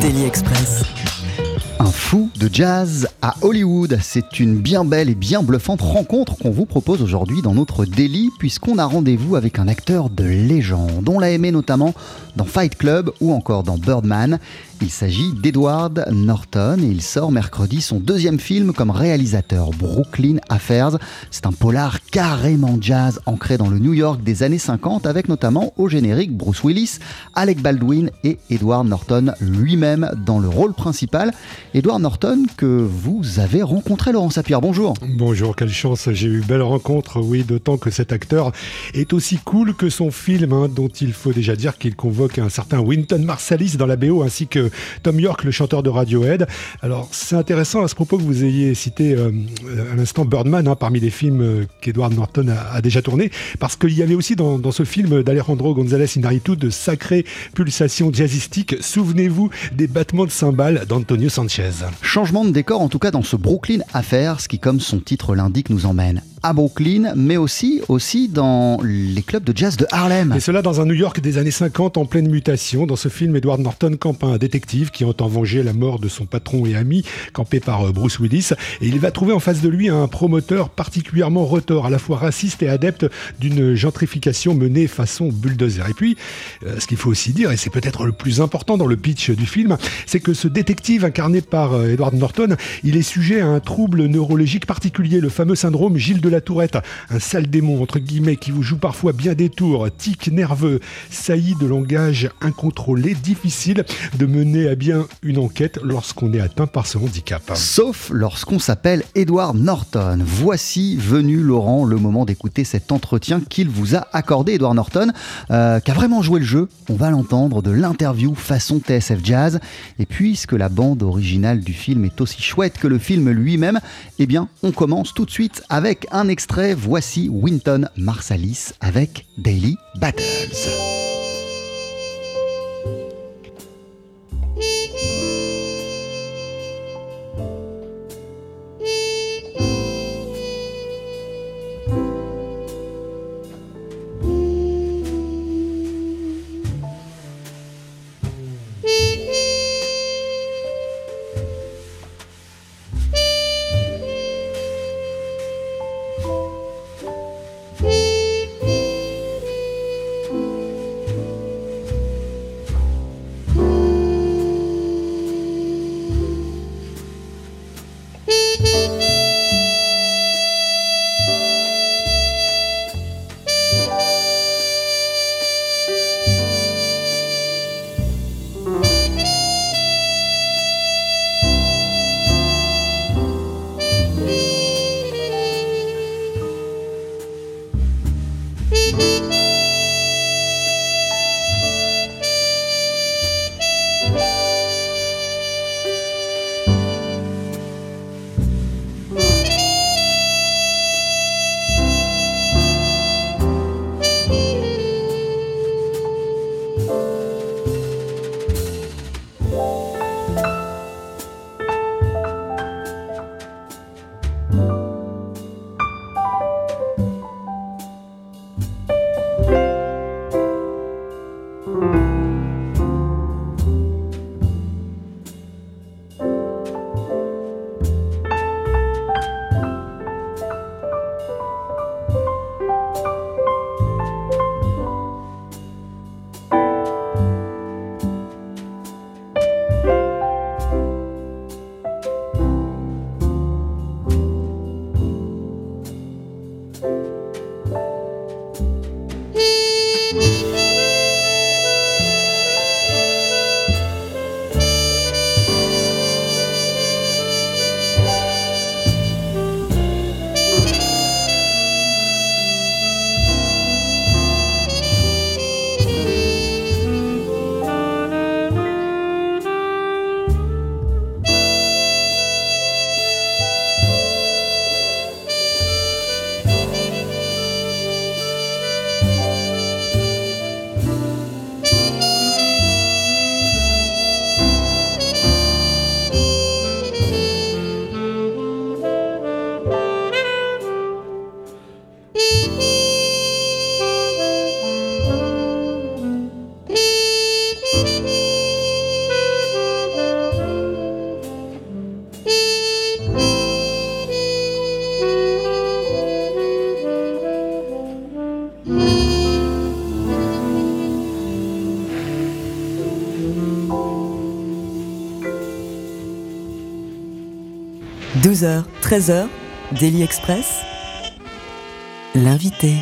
Daily Express. Un fou de jazz à Hollywood. C'est une bien belle et bien bluffante rencontre qu'on vous propose aujourd'hui dans notre délit, puisqu'on a rendez-vous avec un acteur de légende. On l'a aimé notamment dans Fight Club ou encore dans Birdman. Il s'agit d'Edward Norton et il sort mercredi son deuxième film comme réalisateur, Brooklyn Affairs. C'est un polar carrément jazz ancré dans le New York des années 50 avec notamment au générique Bruce Willis, Alec Baldwin et Edward Norton lui-même dans le rôle principal. Edward Norton que vous avez rencontré Laurent Sapir. Bonjour. Bonjour, quelle chance. J'ai eu belle rencontre, oui, d'autant que cet acteur est aussi cool que son film, hein, dont il faut déjà dire qu'il un certain Wynton Marsalis dans la BO ainsi que Tom York, le chanteur de Radiohead. Alors, c'est intéressant à ce propos que vous ayez cité euh, à l'instant Birdman hein, parmi les films euh, qu'Edward Norton a, déjà tourné, parce qu'il y avait aussi dans, ce film d'Alejandro González Inarritu de sacrées pulsations jazzistiques. Souvenez-vous des battements de cymbales d'Antonio Sanchez. Changement de décor en tout cas dans ce Brooklyn Affairs qui, comme son titre l'indique, nous emmène à Brooklyn, mais aussi, aussi dans les clubs de jazz de Harlem. Et cela dans un New York des années 50 en pleine mutation. Dans ce film, Edward Norton campe un détective qui entend venger la mort de son patron et ami, campé par euh, Bruce Willis. Et il va trouver en face de lui un promoteur particulièrement retors, à la fois raciste et adepte d'une gentrification menée façon bulldozer. Et puis, euh, ce qu'il faut aussi dire, et c'est peut-être le plus important dans le pitch du film, c'est que ce détective incarné par euh, Edward Norton, il est sujet à un trouble neurologique particulier, le fameux syndrome Gilles de la Tourette, un sale démon, entre guillemets, qui vous joue parfois bien des tours, tic nerveux, saillie de langage incontrôlé, difficile de mener à bien une enquête lorsqu'on est atteint par ce handicap. Sauf lorsqu'on s'appelle Edward Norton. Voici venu, Laurent, le moment d'écouter cet entretien qu'il vous a accordé, Edward Norton, euh, qui a vraiment joué le jeu. On va l'entendre de l'interview façon TSF Jazz. Et puisque la bande originale du film est aussi chouette que le film lui-même, eh bien, on commence tout de suite avec un extrait, voici Winton Marsalis avec Daily Battles. 12h, 13h, Daily Express. L'invité.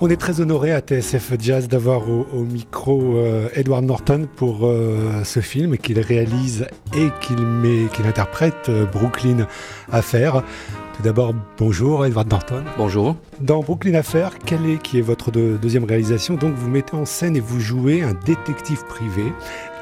On est très honoré à TSF Jazz d'avoir au, au micro euh, Edward Norton pour euh, ce film qu'il réalise et qu'il met, qu'il interprète euh, Brooklyn Affair. Tout d'abord, bonjour Edward Norton. Bonjour. Dans Brooklyn Affair, quelle est, qui est votre de- deuxième réalisation? Donc vous mettez en scène et vous jouez un détective privé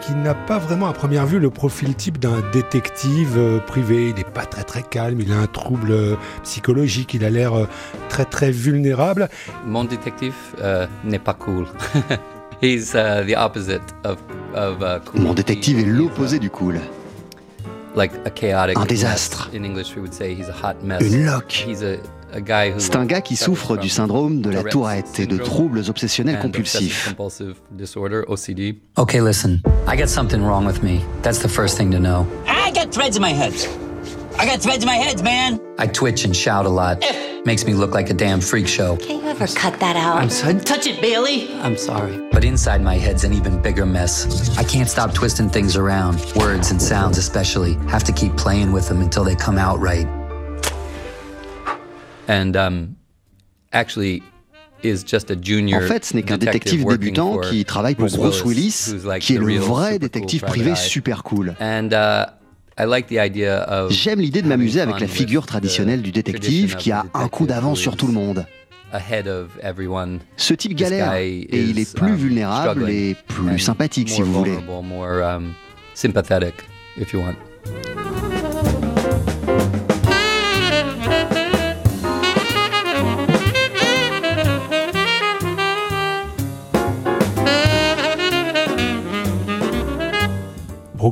qui n'a pas vraiment à première vue le profil type d'un détective euh, privé. Il n'est pas très très calme, il a un trouble euh, psychologique, il a l'air euh, très très vulnérable. Mon détective euh, n'est pas cool. He's uh, the opposite of, of uh, cool. Mon détective est he's, l'opposé uh, du cool. Like a chaotic Un mess. désastre. In English, we would say he's a hot mess. Une loque. He's a, C'est un gars qui suffers souffre du from syndrome de la Tourette's tourette et de troubles obsessionnels compulsifs. obsessive-compulsive disorder, OCD. Okay, listen. I got something wrong with me. That's the first thing to know. I got threads in my head. I got threads in my head, man. I twitch and shout a lot. Makes me look like a damn freak show. Can't you ever cut that out? I'm sorry. Touch it, Bailey. I'm sorry. But inside my head's an even bigger mess. I can't stop twisting things around, words and sounds especially. Have to keep playing with them until they come out right. And um, actually is just a junior En fait, ce n'est qu'un detective détective débutant for qui travaille pour Bruce Willis, like qui est le vrai détective cool privé super cool. And uh, I like the idea of J'aime l'idée de m'amuser avec la with figure the traditionnelle du détective qui a un coup d'avance sur tout le monde. ahead of everyone. Ce type galère et il est plus um, vulnérable et plus sympathique si vous voulez.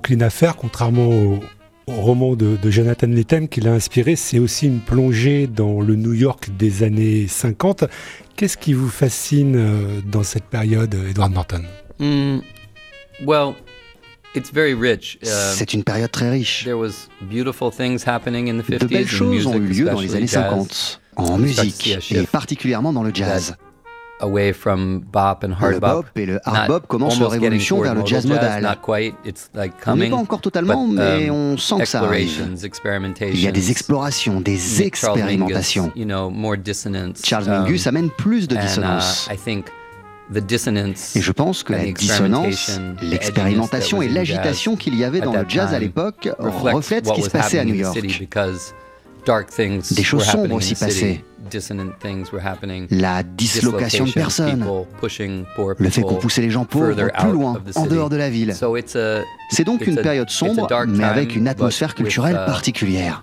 Want. Brooklyn Affair, contrairement au, au roman de, de Jonathan Lethem qui l'a inspiré, c'est aussi une plongée dans le New York des années 50. Qu'est-ce qui vous fascine euh, dans cette période, Edward Norton? Mm, well, it's very rich. Um, C'est une période très riche. there was beautiful things happening in the 50s. De belles in choses ont eu music, lieu dans les années jazz, 50, en musique et particulièrement dans le jazz. Away from bop and hard Le bop. bop et le hard bop commencent leur évolution vers le modal jazz modal. Not quite. It's like On n'est pas encore totalement, but, mais um, on sent que ça arrive. Il y a des explorations, des Charles expérimentations. Mingus, you know, more dissonance. Charles um, Mingus amène plus de and, uh, dissonance. I think the dissonance Et je pense que la dissonance, l'expérimentation et l'agitation qu'il y avait dans le jazz à l'époque reflètent ce qui se passait à New York. Des choses were happening sombres s'y passaient. Dissonant things were happening. La dislocation de personnes, le fait qu'on poussait les gens pauvres plus loin, en dehors de la ville. C'est donc une période sombre, mais avec une atmosphère with, culturelle particulière.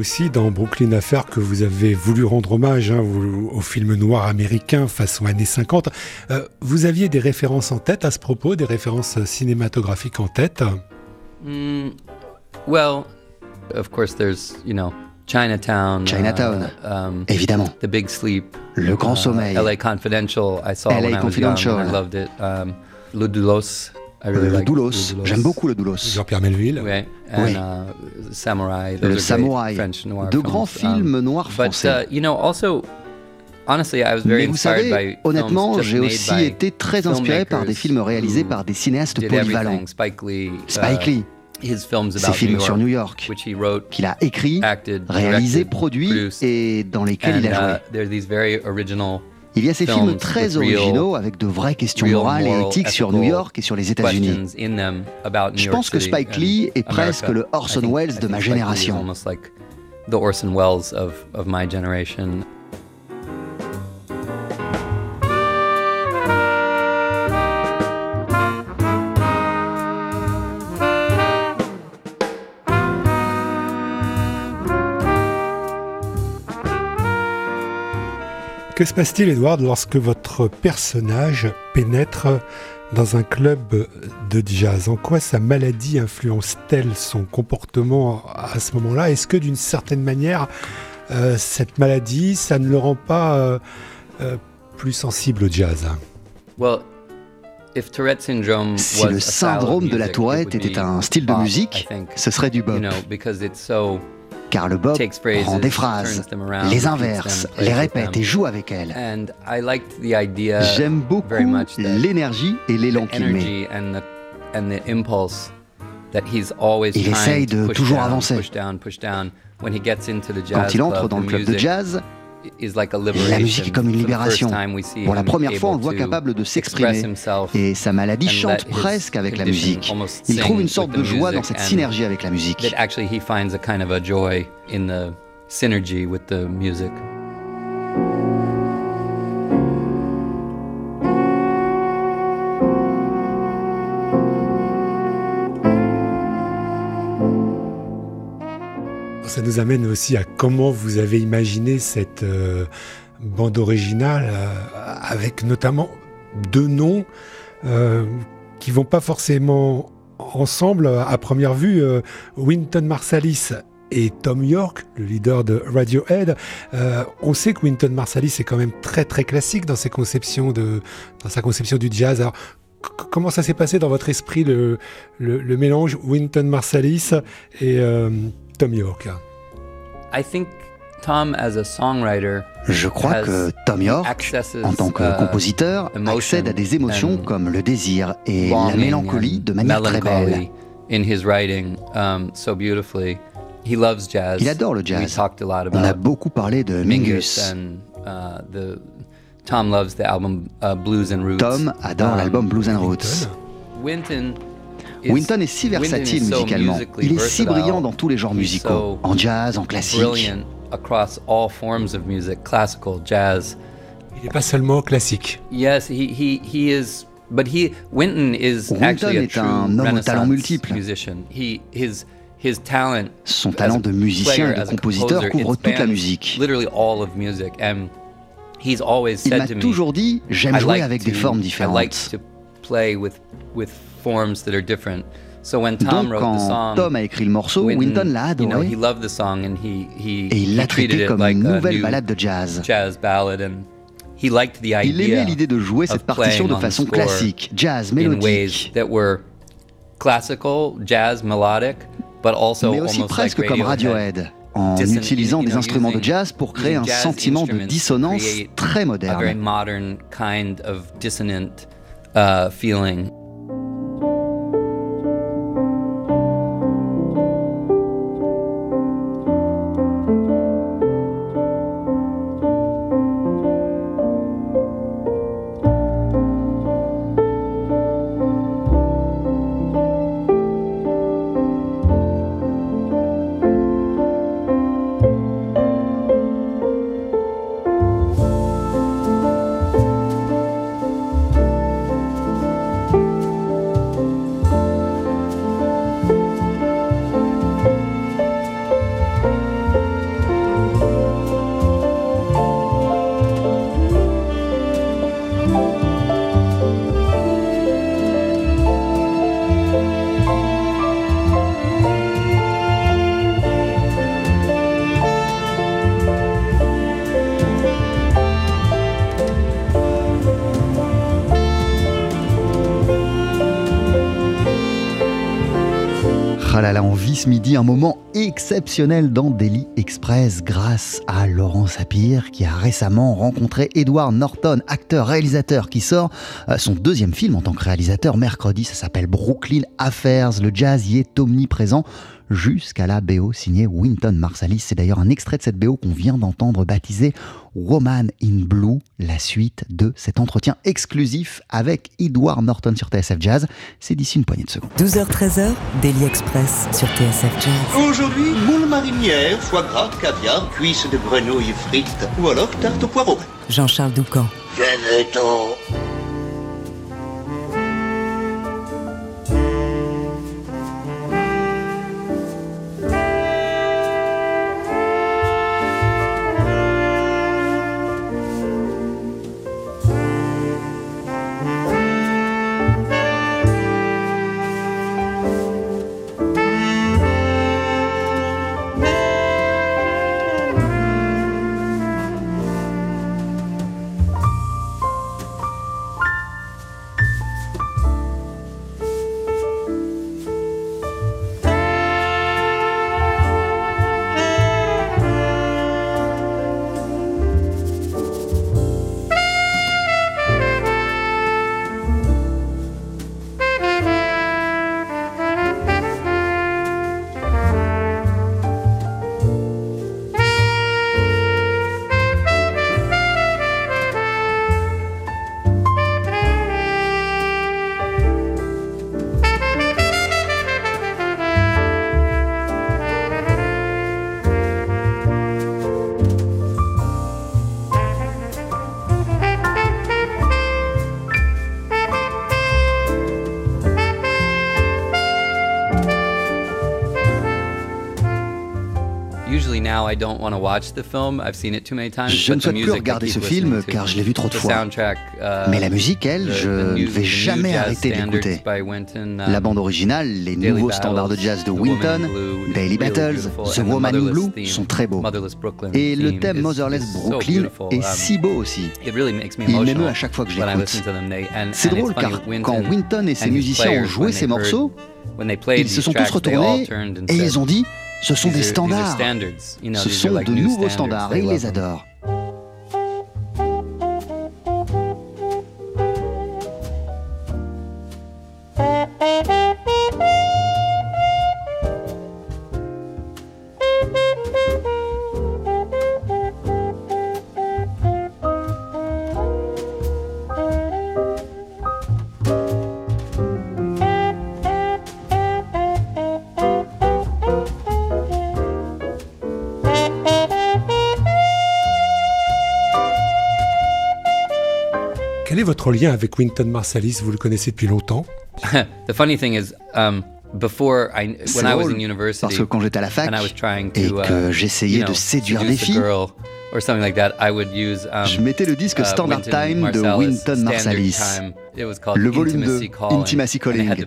Aussi dans Brooklyn Affair que vous avez voulu rendre hommage hein, au film noir américain façon années 50. Euh, vous aviez des références en tête à ce propos, des références cinématographiques en tête? Mm, well, of course, there's you know Chinatown. Chinatown. uh, um, Évidemment. The Big Sleep. Le Grand Sommeil. L.A. Confidential. I saw LA when I was young Confidential. and I loved it. Um. I really Le like Doulos. J'aime beaucoup le Doulos. Jean-Pierre Melville. Ouais. And, Oui. uh, Samurai. Le Samouraï. French noir De films. grands films Um, noirs But français. uh, you know, also, honestly, I was very Mais vous inspired savez, by honnêtement, films j'ai aussi by été très inspiré par des films réalisés par des cinéastes polyvalents. Spike Lee. uh, Spike Lee, His films ses about New films York, sur New York, which he wrote, qu'il a écrit, acted, réalisé, directed, produit produced, et dans lesquels and il a joué. Il y a ces films très originaux avec de vraies questions morales et éthiques sur New York et sur les États-Unis. Je pense que Spike Lee est presque le Orson Welles de ma génération. Que se passe-t-il, Edward, lorsque votre personnage pénètre dans un club de jazz? En quoi sa maladie influence-t-elle son comportement à ce moment-là? Est-ce que d'une certaine manière, euh, cette maladie, ça ne le rend pas euh, euh, plus sensible au jazz? Well, if Tourette syndrome Si was le a style of syndrome de la Tourette était un style de musique, ce serait du You bop. Car le phrases, prend des phrases, les inverse, les répète et joue avec elles. And I liked the idea J'aime very beaucoup l'énergie et l'élan the qu'il met. energy and the and the impulse that he's always Il essaye de toujours down, avancer. push down, push down. When he gets into the jazz Quand il entre dans le club de jazz, la musique est comme une libération. Pour la première fois, on le voit capable de s'exprimer. Et sa maladie chante presque avec la musique. Il trouve une sorte de joie dans cette synergie avec la musique. Amène aussi à comment vous avez imaginé cette euh, bande originale euh, avec notamment deux noms euh, qui vont pas forcément ensemble à première vue. Wynton Marsalis et Tom York, le leader de Radiohead. On sait que Wynton Marsalis est quand même très très classique dans ses conceptions de dans sa conception du jazz. Alors, comment ça s'est passé dans votre esprit le, le, mélange Wynton Marsalis et Tom York? I think Tom as a songwriter Je crois que Tom York, accesses, en tant que uh, compositeur, accède à des émotions and comme le désir et la mélancolie de manière très belle. melancholy in his writing um, so beautifully. He loves jazz. Il adore le We jazz. talked a lot On a about beaucoup parlé de Mingus. and the Tom loves the album Blues and Roots. Tom adore Um, l'album Blues and Roots. Winton est si versatile is so musicalement. musically Il est si brillant dans tous les genres musicaux. En jazz, en classique. Brilliant across all forms of music, classical, jazz. Il n'est pas seulement classique. Yes, he he he is. But he Wynton is Wynton actually a est un homme au talent multiple. musician. He his his talent. Son talent de musicien et de compositeur couvre toute la musique. Literally all of music, and he's always Il said m'a to me. toujours dit j'aime jouer avec des formes différentes. Forms that are different. So when Tom Donc wrote the quand song, Tom a écrit le morceau, Winton l'a you know, he adoré loved the song and he he et il l'a traité it comme like une nouvelle new balade de jazz. jazz ballad and he liked the idea. Il aimait l'idée de jouer cette of partition de façon classique, jazz, in ways mélodique, that were classical, jazz, melodic, but also mais aussi almost presque like comme Radiohead. En Dissonant- utilisant des instruments de jazz pour créer un sentiment de dissonance très moderne. midi, un moment exceptionnel dans Daily Express grâce à Laurent Sapir qui a récemment rencontré Edward Norton, acteur réalisateur qui sort euh, son deuxième film en tant que réalisateur mercredi, ça s'appelle Brooklyn Affairs, le jazz y est omniprésent jusqu'à la BO signée Wynton Marsalis. C'est d'ailleurs un extrait de cette BO qu'on vient d'entendre baptisé Woman in Blue, la suite de cet entretien exclusif avec Edward Norton sur TSF Jazz. C'est d'ici une poignée de secondes. 12h-13h, Daily Express sur TSF Jazz. Aujourd'hui, moule marinière, foie gras, caviar, cuisses de grenouille frites ou alors tarte au poireau. Jean-Charles Doucan. Venez-t'en. Je ne souhaite plus regarder ce film car je l'ai vu trop de The fois. uh, Mais la musique, elle, the- je ne vais jamais arrêter d'écouter. Wynton, La um, bande originale, les nouveaux standards de jazz de The Woman in Winton, Blue, Daily Battles, The Woman in Blue theme, sont très beaux. Et le thème Motherless Brooklyn est Um, si beau aussi. It really makes me Il m'émeut à chaque fois que je l'écoute. listen to them. They- and- C'est drôle car quand Winton et ses and his musiciens ont joué ces morceaux, ils se sont tous retournés et ils ont dit ce sont "These des standards. Ce sont de nouveaux standards. et ils les adorent. Votre lien avec Wynton Marsalis Vous le connaissez depuis longtemps. The funny thing is, um, before I, C'est when I was drôle, in university, parce que quand j'étais à la fac and I was trying et to, uh, que j'essayais de séduire seduce des filles, girl or something like that, I would use, um, je mettais le disque uh, Standard Time de Wynton Marsalis. Time. It was called Le volume Intimacy 2, Calling, Intimacy Calling.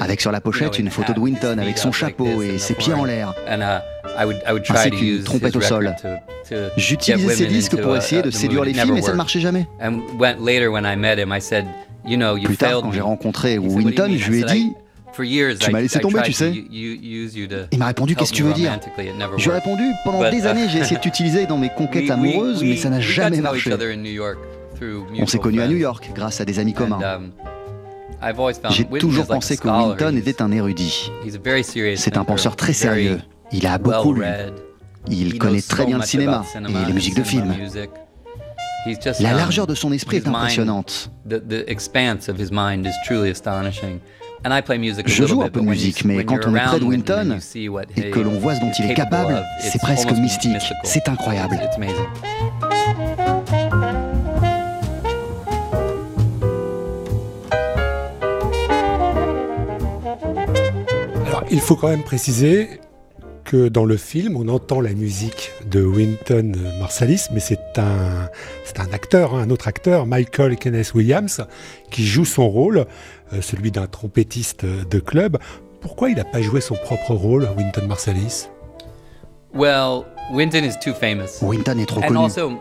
Avec sur la pochette une photo de his avec son chapeau et ses pieds en l'air. And, uh, Ainsi to qu'une trompette au sol. J'utilisais ces disques pour essayer de séduire les filles, mais ça ne marchait jamais. Plus tard, quand j'ai rencontré Winton, je lui ai dit Tu m'as laissé tomber, tu sais. Il m'a répondu qu'est-ce que tu veux dire Je lui ai répondu pendant des années, j'ai essayé de t'utiliser dans mes conquêtes amoureuses, mais ça n'a jamais marché. On s'est connus à New. York grâce à des amis communs. Um, J'ai toujours pensé que. Winton était un érudit. C'est un penseur très sérieux. Il a beaucoup lu. Il connaît très bien le cinéma et les musiques de cinema film. music. He's just, La um, largeur de son esprit est impressionnante. Je little joue un peu but de musique, mais quand on est près de Winton you see what et que l'on voit ce dont il est capable c'est it's presque almost mystique. mystical. C'est incroyable. It's amazing. Alors, il faut quand même préciser que dans le film, on entend la musique de Wynton Marsalis, mais c'est un, c'est un acteur, hein, un autre acteur, Michael Kenneth Williams, qui joue son rôle, celui d'un trompettiste de club. Pourquoi il n'a pas joué son propre rôle, Wynton Marsalis? Well, Wynton is too famous. Winton est trop And connu. also,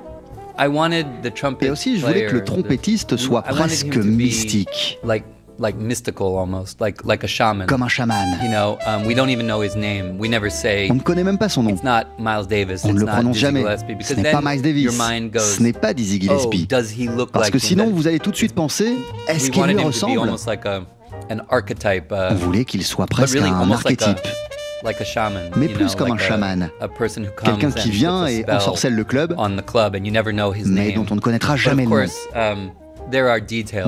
I wanted the trumpet Et aussi, je voulais que le trompettiste the- soit I presque be mystique, like like mystical almost, like like a shaman. comme un chaman. You know, um, we don't even know his name. We never say. On ne connaît même pas son nom. It's not Miles Davis. On ne it's le not prononce jamais. Ce because n'est pas Miles Davis. Your mind goes, Ce n'est pas Dizzy oh, Gillespie. does he look Parce like que sinon, vous allez tout de suite penser est-ce qu'il lui ressemble? almost like a, an archetype. Uh, On voulait qu'il soit presque really un almost like a- archétype. like a shaman, Mais plus know, comme un like a- chaman. Quelqu'un qui vient et ensorcelle le club, club and you never know his mais name. dont on ne connaîtra jamais le nom. um.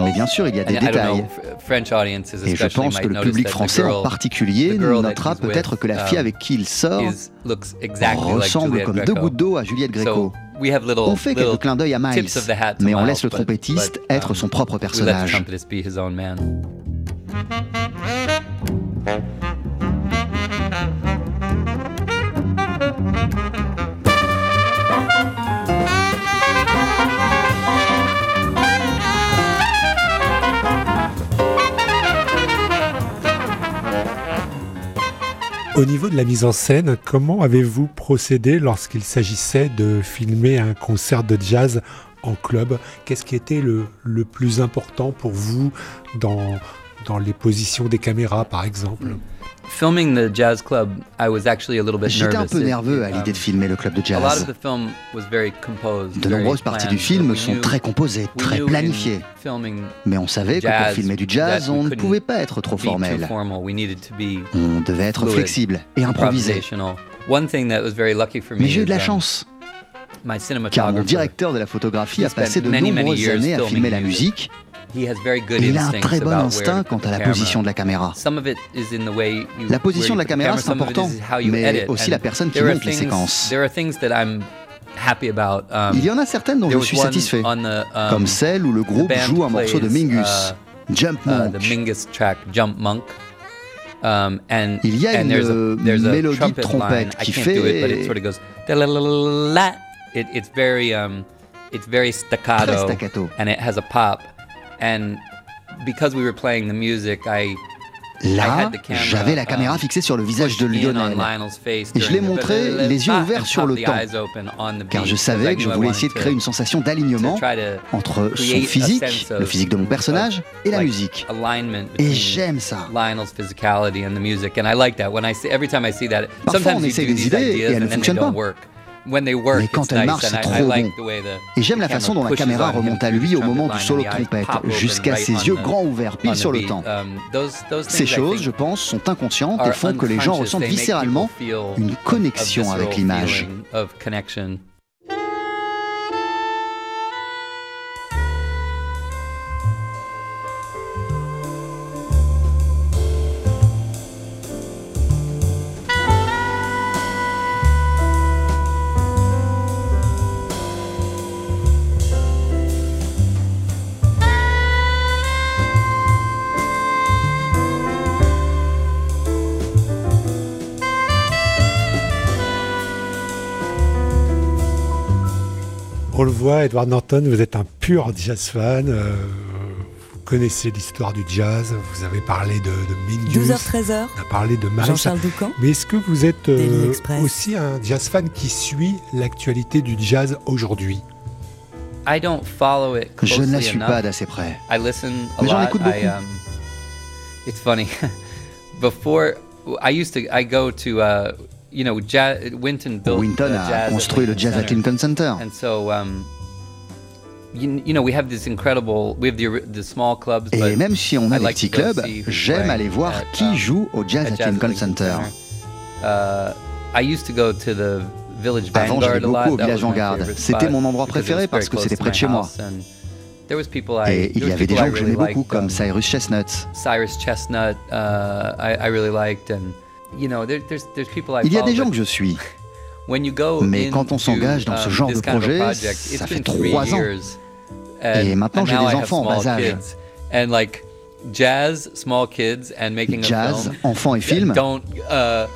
Mais bien sûr, il y a des détails. f- French audiences Et je especially pense que le public français en particulier notera peut-être que la fille um, avec qui il sort is- looks exactly like ressemble comme deux gouttes d'eau à Juliette Gréco. So we have little, On fait quelques clins d'œil à Miles, mais on laisse le trompettiste être um, son propre personnage. Au niveau de la mise en scène, comment avez-vous procédé lorsqu'il s'agissait de filmer un concert de jazz en club? Qu'est-ce qui était le, plus important pour vous dans, dans les positions des caméras, par exemple Filming the jazz club, I was actually a little bit J'étais un nervous. peu nerveux à l'idée de filmer le club de A lot of jazz. the film was very composed, De very nombreuses parties du planned, film but we sont knew- très composées, we très planifiées. filming Mais on savait que pour jazz filmer du jazz, on ne couldn't pouvait pas être trop be too formel. formal. We needed to be On devait être flexible et improviser. improvisational. One thing that was very lucky for me Mais j'ai eu de la chance, my car mon cinematographer, directeur de la photographie a passé de spent many, many nombreuses years années à filming filmer la music. musique, he has very good et il a un très bon instinct quant à la position de la caméra. La position de la caméra, c'est important, mais aussi la personne qui there are monte les things- séquences. There are things that I'm happy about. Um, Il y en a certaines dont je suis satisfait, um, comme celle où le groupe joue un morceau de plays, Mingus, Jump uh, Monk. the Mingus track Jump Monk. Um, and, Il y a une mélodie de trompette qui fait- it's very um, it's very staccato, Très staccato. and it has a pop. And because we were playing the music, I Là, had the camera, j'avais la caméra um, fixée sur le visage de Lionel. Et je l'ai montré les yeux ouverts sur le temps. Car je savais que je voulais essayer de créer une sensation d'alignement entre son physique, le physique de mon personnage, et la musique. alignment Et j'aime ça. Lionel's physicality and the music, and I like that. When I see every time I see that, Parfois, sometimes on essaie des idées et elles ne and then they fonctionnent don't pas. Mais quand marchent, and c'est trop bon. Et j'aime la façon dont la caméra remonte à lui au moment du solo de trompette, jusqu'à ses yeux grands ouverts, pile sur le temps. Um, Ces choses, je pense, sont inconscientes et font que les gens ressentent viscéralement une connexion avec l'image. Voit, Edward Norton, vous êtes un pur jazz fan. euh, vous connaissez l'histoire du jazz. Vous avez parlé de, de Mingus. 12h-13h, On a parlé de Miles. Jean-Charles Doucan. Mais est-ce que vous êtes euh, aussi un jazz fan qui suit l'actualité du jazz aujourd'hui? I don't follow it Je ne la suis enough. pas d'assez près. I listen a Mais j'en lot. écoute I, beaucoup. um, it's funny. Before, I used to, I go to, uh, Winton a construit le jazz at Center. Lincoln Center. Et même si on a des petits clubs, j'aime aller voir qui um, joue au jazz Jazz Lincoln Center. Uh, I used to go to the Village Avant, j'allais beaucoup au Village Vanguard. C'était mon endroit préféré parce que c'était près de chez moi. Et il y avait des gens que j'aimais beaucoup, comme um, Cyrus Chestnut. Cyrus Chestnut, uh, I really liked, and you know, there, there's there's people I Il y a des gens que je suis. when you go Mais quand on s'engage dans ce um, genre de projet, ça it's fait trois ans. Et maintenant, j'ai des enfants en bas âge. kids, and like jazz, small kids, and making a Jazz, film enfants et film. Uh,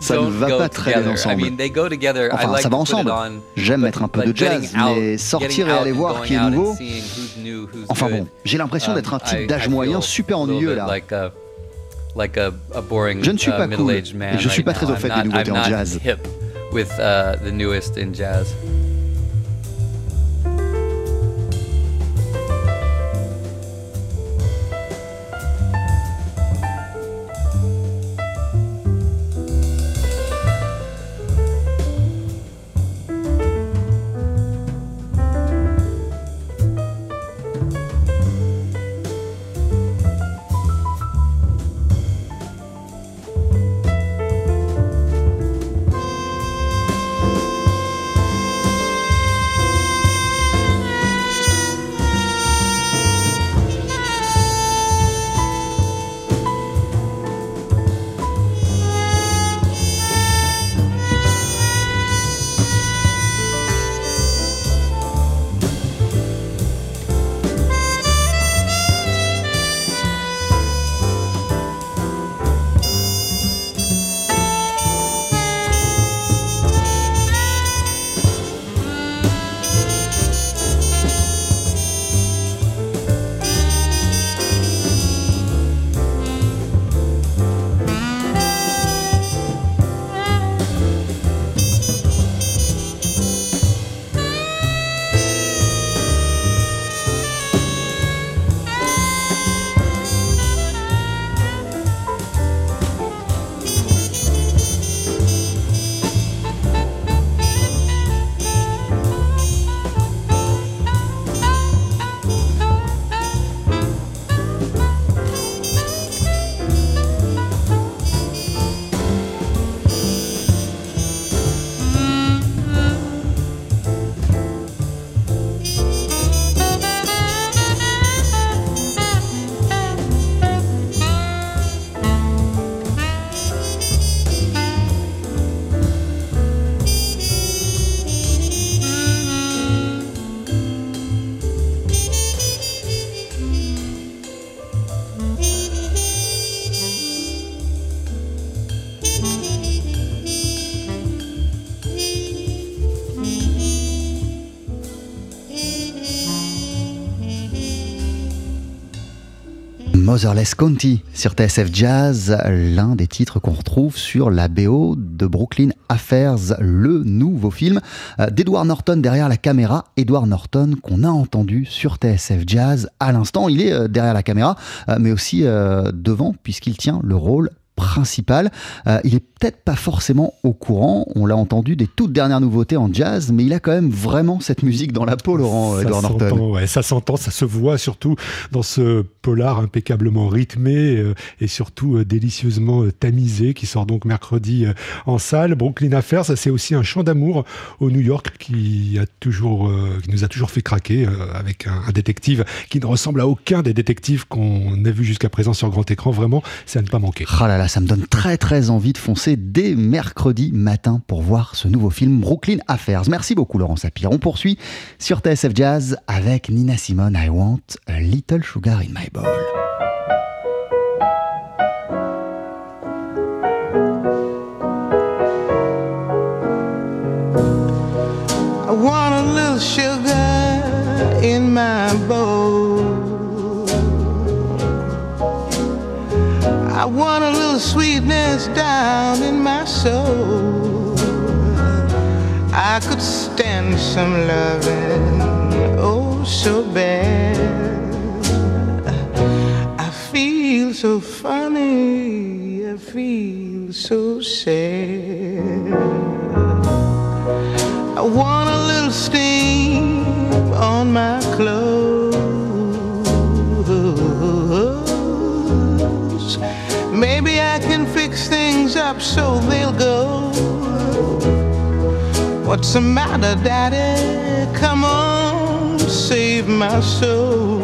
ça ne va pas très bien ensemble. Enfin, ça va ensemble. J'aime mettre un peu de jazz, mais sortir et aller voir qui est nouveau. seeing who's new, who's Enfin bon, j'ai l'impression d'être un um, type d'âge moyen super ennuyeux là. Like a, boring, Je ne suis uh, pas cool. middle-aged man je suis right pas très au fait I'm des not- nouveautés I'm en jazz. hip with uh, the newest in jazz. Motherless County sur TSF Jazz, l'un des titres qu'on retrouve sur la BO de Brooklyn Affairs, le nouveau film euh, d'Edward Norton derrière la caméra. Edward Norton qu'on a entendu sur TSF Jazz à l'instant. Il est euh, derrière la caméra, euh, mais aussi devant puisqu'il tient le rôle principal. Euh, il est peut-être pas forcément au courant, on l'a entendu, des toutes dernières nouveautés en jazz, mais il a quand même vraiment cette musique dans la peau, Laurent Edouard Norton. Ouais, ça s'entend, ça se voit surtout dans ce polar impeccablement rythmé euh, et surtout euh, délicieusement tamisé qui sort donc mercredi en salle. Brooklyn Affairs, c'est aussi un chant d'amour au New York qui, a toujours, qui nous a toujours fait craquer avec un, un, détective qui ne ressemble à aucun des détectives qu'on a vu jusqu'à présent sur grand écran. Vraiment, c'est à ne pas manquer. Là là, ça me donne très très envie de foncer dès mercredi matin pour voir ce nouveau film Brooklyn Affairs. Merci beaucoup Laurent Sapir. On poursuit sur TSF Jazz avec Nina Simone I Want a Little Sugar in My Bowl. I want a little sugar in my bowl. I want a sweetness down in my soul. I could stand some loving, oh, so bad. I feel so funny, I feel so sad. I want a little steam so they'll go. What's the matter, Daddy? Come on, save my soul.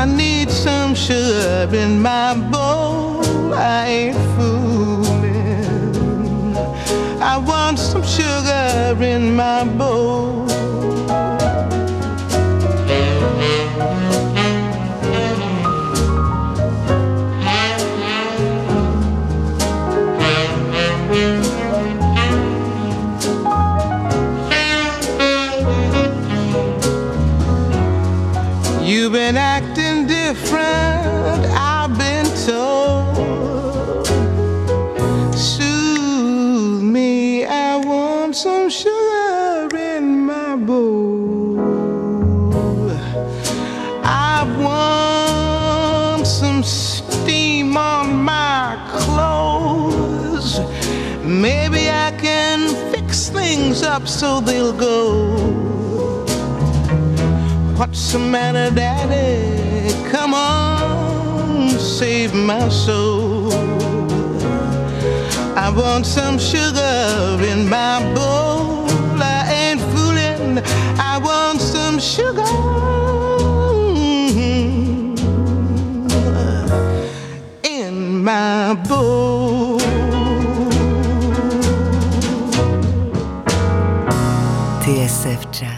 I need some sugar in my bowl. I ain't fooling. I want some sugar in my bowl. Different, I've been told. Soothe me, I want some sugar in my bowl. I want some steam on my clothes. Maybe I can fix things up so they'll go. What's the matter, Daddy? Come on, save my soul. I want some sugar in my bowl. I ain't fooling. I want some sugar in my bowl. TSF Jazz.